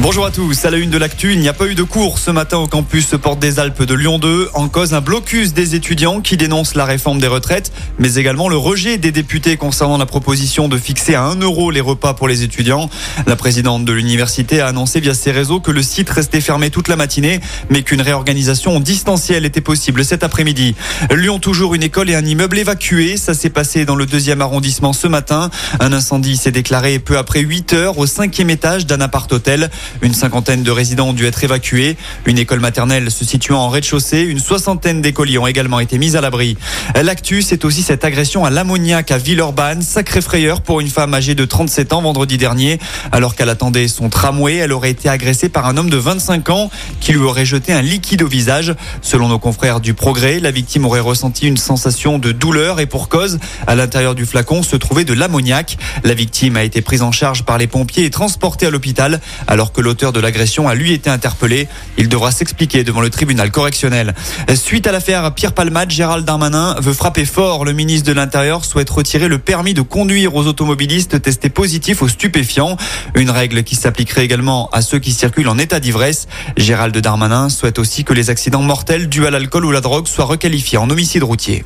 Bonjour à tous, à la une de l'actu, il n'y a pas eu de cours ce matin au campus Porte des Alpes de Lyon 2, en cause un blocus des étudiants qui dénoncent la réforme des retraites, mais également le rejet des députés concernant la proposition de fixer à 1 euro les repas pour les étudiants. La présidente de l'université a annoncé via ses réseaux que le site restait fermé toute la matinée, mais qu'une réorganisation en distanciel était possible cet après-midi. Lyon toujours une école et un immeuble évacués, ça s'est passé dans le deuxième arrondissement ce matin. Un incendie s'est déclaré peu après 8 heures au cinquième étage d'un appart-hôtel. Une cinquantaine de résidents ont dû être évacués. Une école maternelle se situant en rez-de-chaussée, une soixantaine d'écoliers ont également été mis à l'abri. L'actu, c'est aussi cette agression à l'ammoniac à Villeurbanne, sacré frayeur pour une femme âgée de 37 ans vendredi dernier. Alors qu'elle attendait son tramway, elle aurait été agressée par un homme de 25 ans qui lui aurait jeté un liquide au visage. Selon nos confrères du Progrès, la victime aurait ressenti une sensation de douleur et pour cause, à l'intérieur du flacon se trouvait de l'ammoniac. La victime a été prise en charge par les pompiers et transportée à l'hôpital alors que l'auteur de l'agression a lui été interpellé. Il devra s'expliquer devant le tribunal correctionnel. Suite à l'affaire Pierre Palmade, Gérald Darmanin veut frapper fort. Le ministre de l'Intérieur souhaite retirer le permis de conduire aux automobilistes testés positifs aux stupéfiants. Une règle qui s'appliquerait également à ceux qui circulent en état d'ivresse. Gérald Darmanin souhaite aussi que les accidents mortels dus à l'alcool ou la drogue soient requalifiés en homicide routier.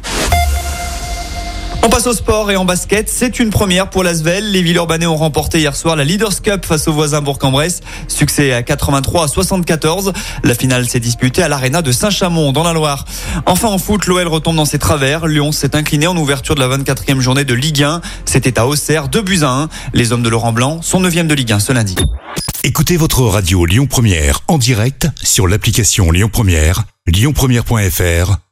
On passe au sport et en basket. C'est une première pour l'Asvel. Les Villeurbanais ont remporté hier soir la Leaders Cup face aux voisins Bourg-en-Bresse. Succès à 83 à 74. La finale s'est disputée à l'Arena de Saint-Chamond dans la Loire. Enfin en foot, l'OL retombe dans ses travers. Lyon s'est incliné en ouverture de la 24e journée de Ligue 1. C'était à Auxerre, 2 buts à 1. Les hommes de Laurent Blanc sont 9e de Ligue 1 ce lundi. Écoutez votre radio Lyon Première en direct sur l'application Lyon Première, lyonpremière.fr